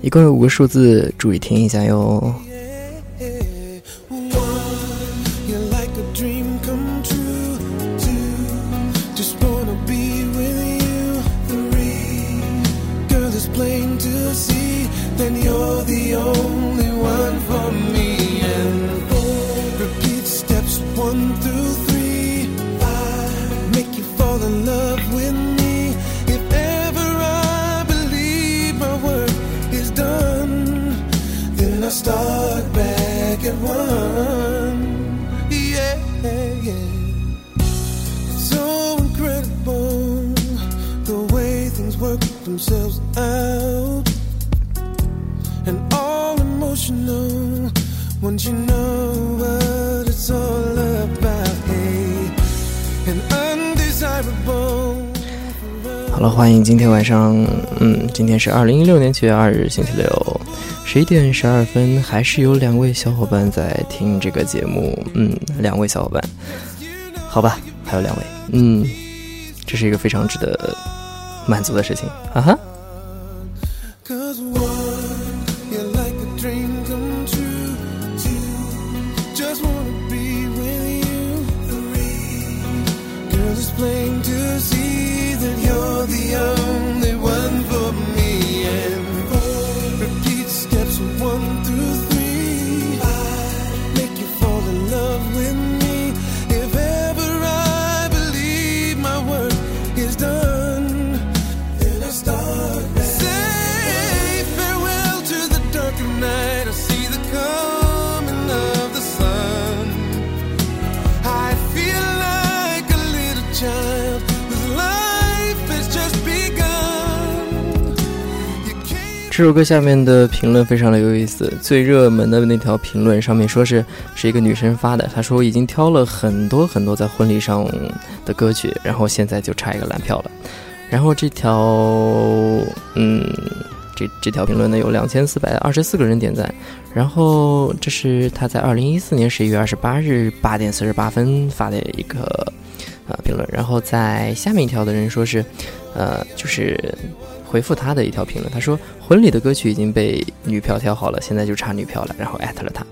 一共有五个数字，注意听一下哟。好了，欢迎今天晚上，嗯，今天是二零一六年七月二日，星期六，十一点十二分，还是有两位小伙伴在听这个节目，嗯，两位小伙伴，好吧，还有两位，嗯，这是一个非常值得满足的事情，哈哈。这首歌下面的评论非常的有意思，最热门的那条评论上面说是是一个女生发的，她说已经挑了很多很多在婚礼上的歌曲，然后现在就差一个蓝票了。然后这条，嗯，这这条评论呢有两千四百二十四个人点赞，然后这是她在二零一四年十一月二十八日八点四十八分发的一个啊评论，然后在下面一条的人说是，呃，就是。回复他的一条评论，他说婚礼的歌曲已经被女票挑好了，现在就差女票了，然后艾特了他。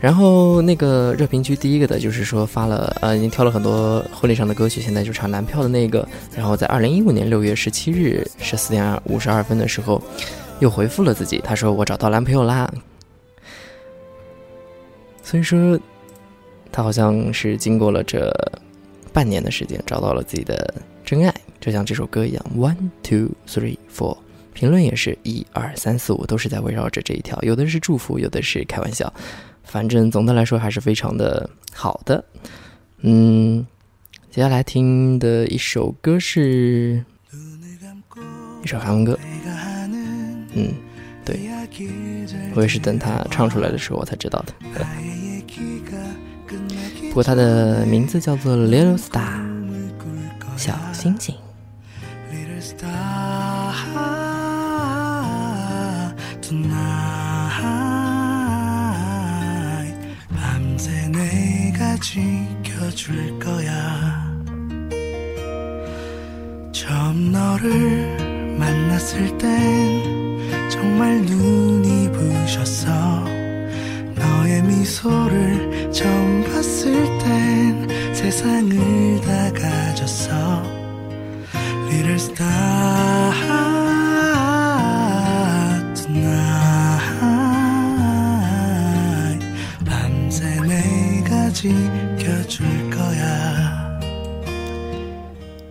然后那个热评区第一个的就是说发了，呃，已经挑了很多婚礼上的歌曲，现在就差男票的那个。然后在二零一五年六月十七日十四点五十二分的时候，又回复了自己，他说我找到男朋友啦。所以说，他好像是经过了这半年的时间，找到了自己的真爱。就像这首歌一样，one two three four，评论也是一二三四五，都是在围绕着这一条，有的是祝福，有的是开玩笑，反正总的来说还是非常的好的。嗯，接下来听的一首歌是一首韩文歌，嗯，对，我也是等他唱出来的时候我才知道的。不过他的名字叫做 Little Star，小星星。 너의 미소를 처음 봤을 땐 세상을 다 가졌어. Little star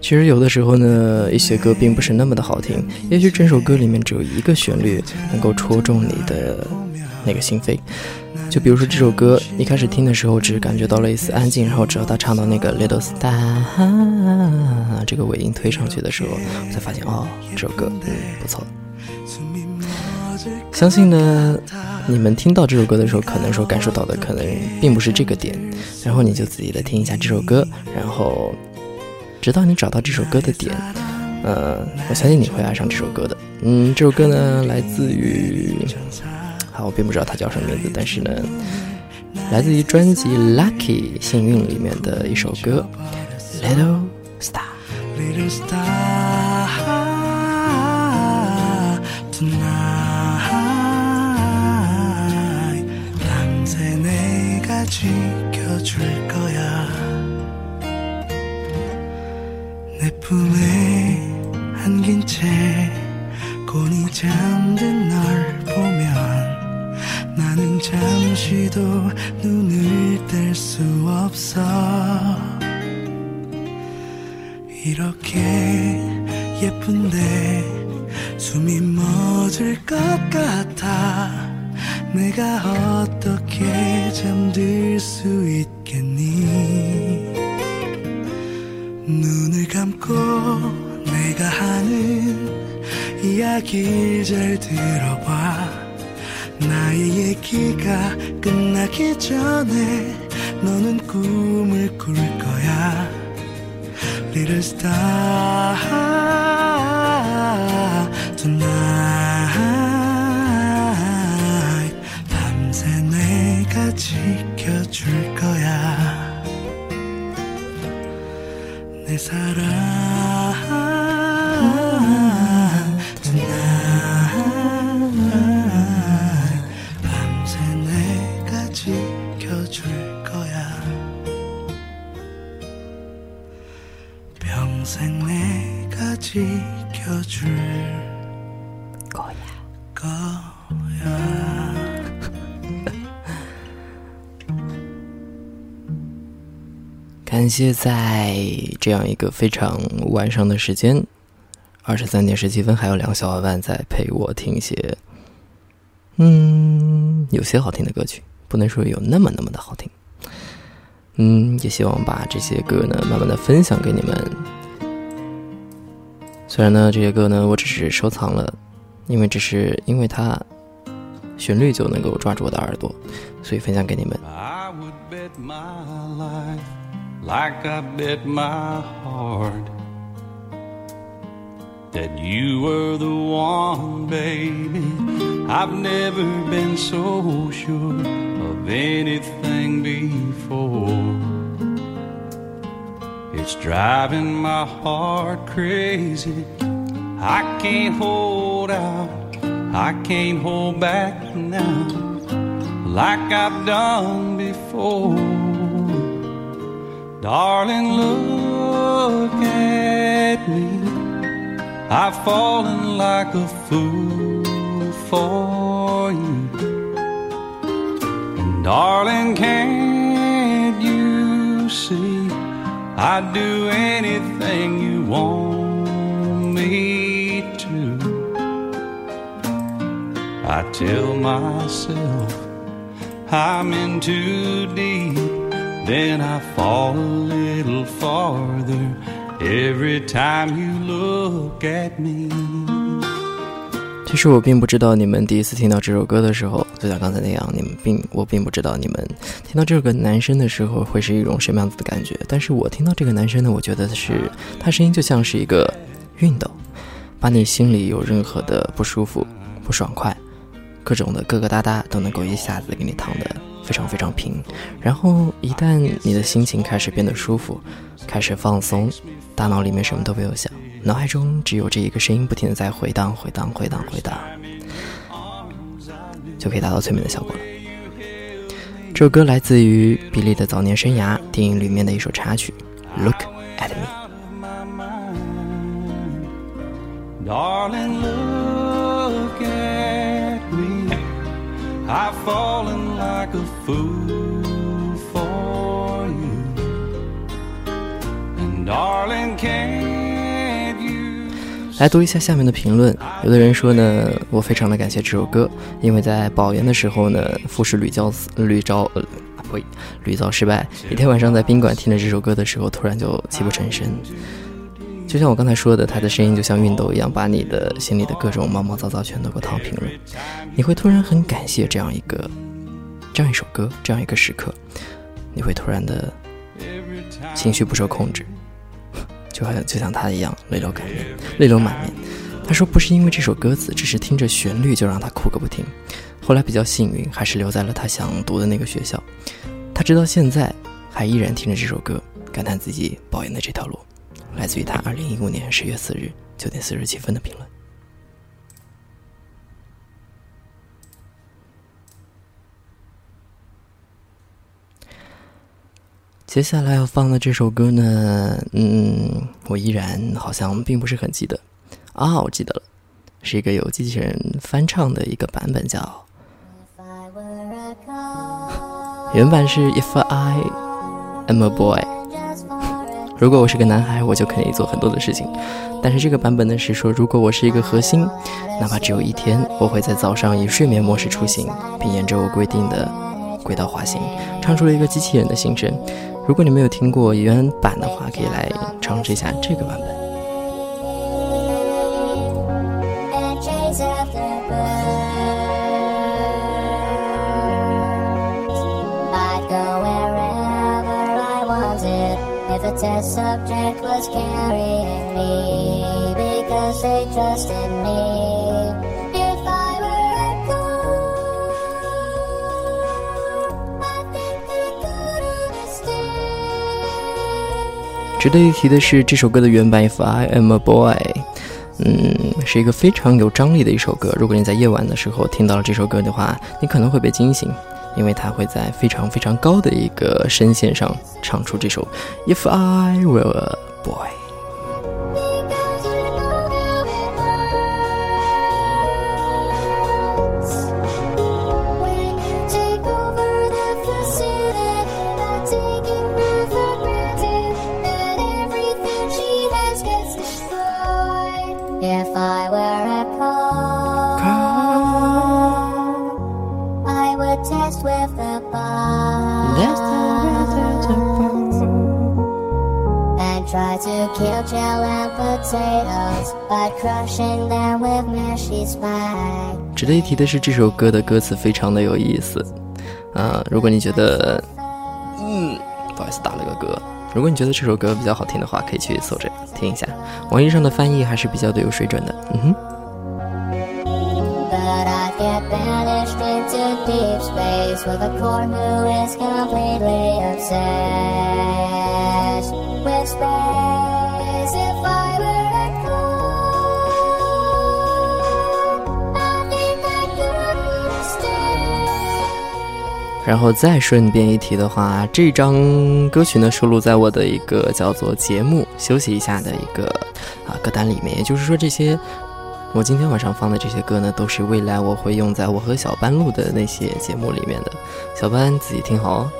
其实有的时候呢，一些歌并不是那么的好听。也许整首歌里面只有一个旋律能够戳中你的那个心扉。就比如说这首歌，一开始听的时候只是感觉到了一丝安静，然后直到他唱到那个 Little Star 这个尾音推上去的时候，我才发现哦，这首歌嗯不错。相信呢，你们听到这首歌的时候，可能说感受到的可能并不是这个点，然后你就仔细的听一下这首歌，然后。直到你找到这首歌的点，呃，我相信你会爱上这首歌的。嗯，这首歌呢，来自于，好，我并不知道它叫什么名字，但是呢，来自于专辑《Lucky》幸运里面的一首歌，《Little Star》。 tonight 밤새 내가 지켜줄 거야 품에 안긴 채 곤히 잠든 널 보면 나는 잠시도 눈을 뗄 수 없어. 이렇게 예쁜데 숨이 멎을 것 같아. 내가 어떻게 잠들 수 있겠 이야기를 잘 들어봐. 나의 얘기가 끝나기 전에 너는 꿈을 꿀 거야. Little star tonight 밤새 내가 지켜줄 거야. 내 사랑 感谢在这样一个非常晚上的时间，二十三点十七分，还有两个小伙伴在陪我听一些，嗯，有些好听的歌曲，不能说有那么那么的好听。嗯，也希望把这些歌呢，慢慢的分享给你们。虽然呢，这些歌呢，我只是收藏了，因为只是因为它旋律就能够抓住我的耳朵，所以分享给你们。I would bet my life like I bet my heart that you were the one, baby. I've never been so sure of anything before. It's driving my heart crazy. I can't hold out, I can't hold back now like I've done before. Darling, look at me. I've fallen like a fool for you. And darling, can't you see? I'd do anything you want me to. I tell myself I'm in too deep, then I fall a little farther every time you look at me. 其实我并不知道你们第一次听到这首歌的时候，就像刚才那样，你们并我并不知道你们听到这个男生的时候会是一种什么样子的感觉。但是我听到这个男生呢，我觉得是他声音就像是一个熨斗，把你心里有任何的不舒服、不爽快，各种的疙疙瘩瘩都能够一下子给你烫的非常非常平。然后一旦你的心情开始变得舒服，开始放松，大脑里面什么都没有想，脑海中只有这一个声音不停的在回荡、回荡、回荡、回荡，就可以达到催眠的效果了。这首歌来自于比利的早年生涯电影里面的一首插曲《Look at Me》。Darling, look at me. I've fallen like a fool for you. And darling, can't you 来读一下下面的评论。有的人说呢，我非常的感谢这首歌，因为在保研的时候呢，复试屡教屡招呃，呸，屡遭失败。一天晚上在宾馆听着这首歌的时候，突然就泣不成声。就像我刚才说的，他的声音就像熨斗一样，把你的心里的各种毛毛躁躁全都给烫平了。你会突然很感谢这样一个，这样一首歌，这样一个时刻，你会突然的情绪不受控制，就好像就像他一样泪流满面，泪流满面。他说不是因为这首歌词，只是听着旋律就让他哭个不停。后来比较幸运，还是留在了他想读的那个学校。他直到现在还依然听着这首歌，感叹自己保研的这条路。来自于他二零一五年十月四日九点四十七分的评论。接下来要放的这首歌呢，嗯，我依然好像并不是很记得啊，我记得了，是一个有机器人翻唱的一个版本，叫原版是 If I Am a Boy。如果我是个男孩，我就可以做很多的事情，但是这个版本呢是说，如果我是一个核心，哪怕只有一天，我会在早上以睡眠模式出行，并沿着我规定的轨道滑行，唱出了一个机器人的心声。如果你没有听过原版的话，可以来尝试一下这个版本。test subject was carrying me because they trusted me. 值得一提的是，这首歌的原版《If I Am a Boy》，嗯，是一个非常有张力的一首歌。如果你在夜晚的时候听到了这首歌的话，你可能会被惊醒。因为它会在非常非常高的一个声线上唱出这首《If I Were a Boy》。To kill gel and potatoes by crushing them with mushy spikes. 值得一提的是，这首歌的歌词非常的有意思。啊、如果你觉得，嗯，不好意思打了个嗝。如果你觉得这首歌比较好听的话，可以去搜着听一下。网易上的翻译还是比较的有水准的。嗯哼。But I'd 然后再顺便一提的话，这张歌曲呢收录在我的一个叫做“节目休息一下”的一个啊歌单里面。也就是说，这些我今天晚上放的这些歌呢，都是未来我会用在我和小班录的那些节目里面的。小班自己听好哦。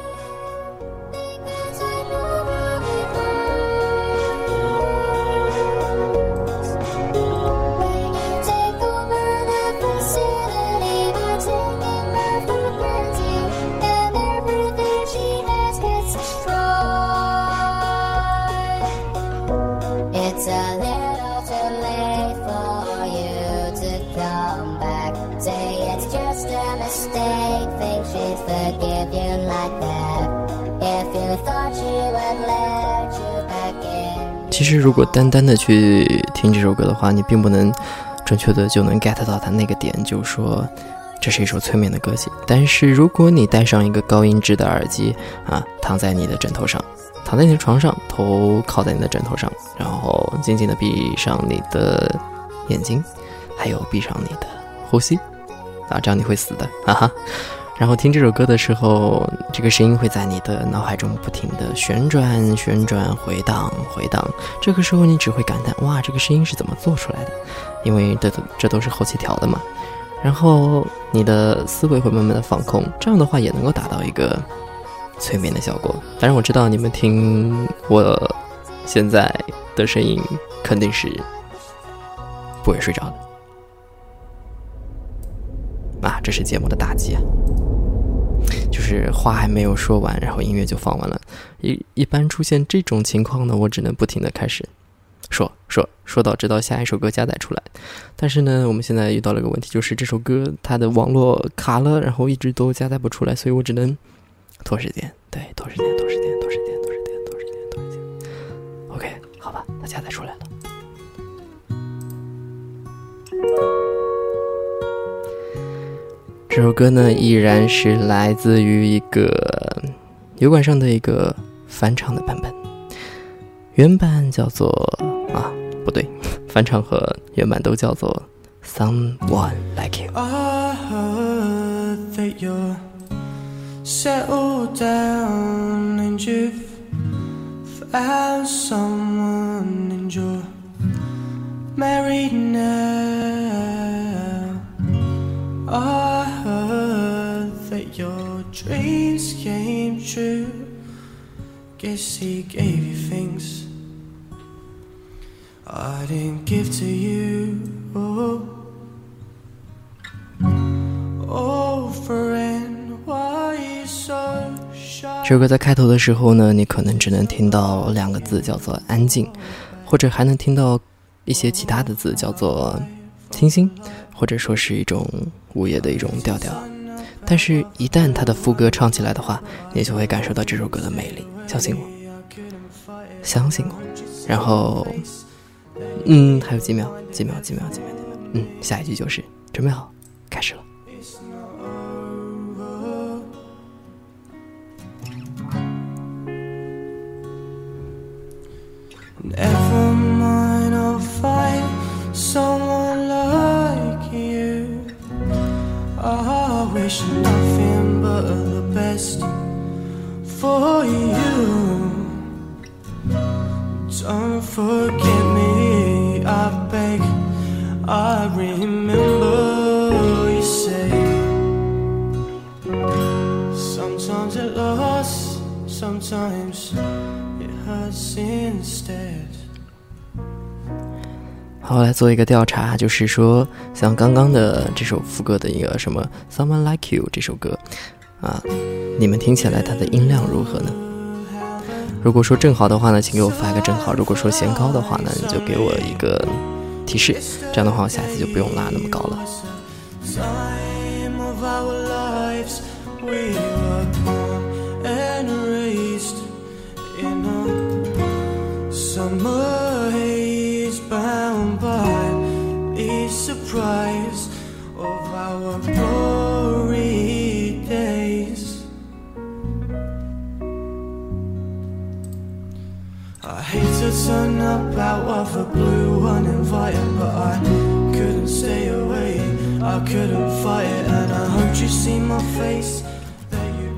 It's a little too late for you to come back. Say it's just a mistake. Think she'd forgive you like that. If you thought she would let you back in. 其实，如果单单的去听这首歌的话，你并不能准确的就能 get 到它那个点，就是说这是一首催眠的歌曲。但是，如果你戴上一个高音质的耳机啊，躺在你的枕头上，躺在你的床上，头靠在你的枕头上，然后紧紧的闭上你的眼睛，还有闭上你的呼吸啊，这样你会死的，哈哈。然后听这首歌的时候，这个声音会在你的脑海中不停的旋转、旋转、回荡、回荡。这个时候你只会感叹：哇，这个声音是怎么做出来的？因为这都这都是后期调的嘛。然后你的思维会慢慢的放空，这样的话也能够达到一个催眠的效果。当然我知道你们听我现在的声音肯定是不会睡着的。啊，这是节目的大忌啊！就是话还没有说完，然后音乐就放完了。一一般出现这种情况呢，我只能不停的开始说说说到直到下一首歌加载出来。但是呢，我们现在遇到了一个问题，就是这首歌它的网络卡了，然后一直都加载不出来，所以我只能拖时间，对，拖时间，拖时间，拖时间，拖时间，拖时间，拖时间。OK，好吧，它加载出来了。这首歌呢，依然是来自于一个油管上的一个翻唱的版本，原版叫做啊，不对，翻唱和原版都叫做 Someone Like You。Settled down and you've without someone and you're married now. I heard that your dreams came true. Guess he gave you things I didn't give to you. 这首歌在开头的时候呢，你可能只能听到两个字，叫做“安静”，或者还能听到一些其他的字，叫做“清新”，或者说是一种午夜的一种调调。但是，一旦它的副歌唱起来的话，你就会感受到这首歌的魅力。相信我，相信我。然后，嗯，还有几秒，几秒，几秒，几秒，几秒。嗯，下一句就是准备好，开始了。Wish nothing but the best for you. Don't forget me, I beg. I remember you say. Sometimes it lasts, sometimes it hurts instead. 好，来做一个调查，就是说，像刚刚的这首副歌的一个什么《Someone Like You》这首歌，啊，你们听起来它的音量如何呢？如果说正好的话呢，请给我发一个正好；如果说嫌高的话呢，你就给我一个提示，这样的话我下次就不用拉那么高了。Time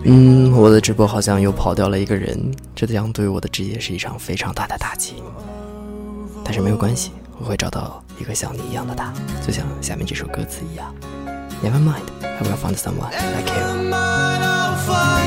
嗯，我的直播好像又跑掉了一个人，这将对我的职业是一场非常大的打击。但是没有关系，我会找到一个像你一样的他，就像下面这首歌词一样。Never mind, I will find someone like you.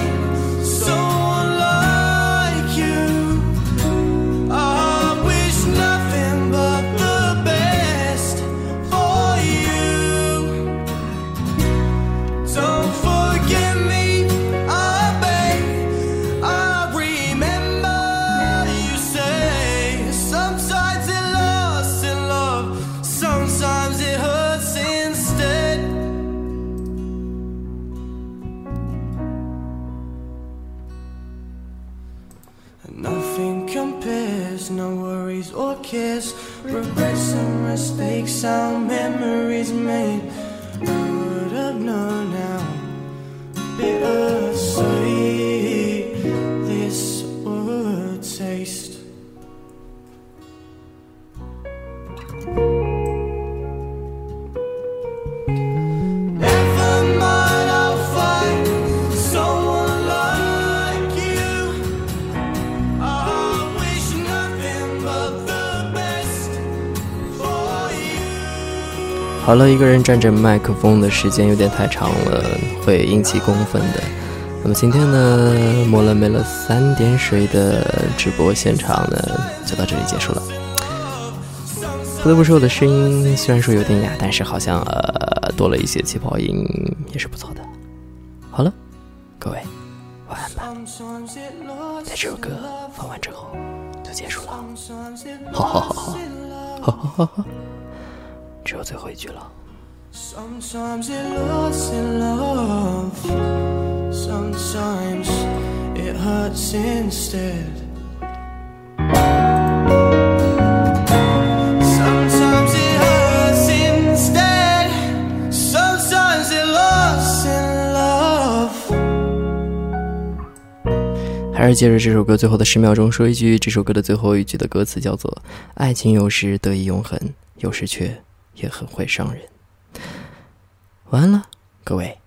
好了，一个人站着麦克风的时间有点太长了，会引起公愤的。那么今天呢，抹了没了三点水的直播现场呢，就到这里结束了。不得不说，我的声音虽然说有点哑，但是好像呃多了一些气泡音，也是不错的。好了，各位晚安吧。在这首歌放完之后就结束了，好好好好好好好好，只有最后一句了。Sometimes it lost in love. Sometimes it hurts instead. Sometimes it hurts instead. Sometimes it lost in love. 还是借着这首歌最后的十秒钟说一句，这首歌的最后一句的歌词叫做“爱情有时得以永恒，有时却也很会伤人”。晚安了，各位。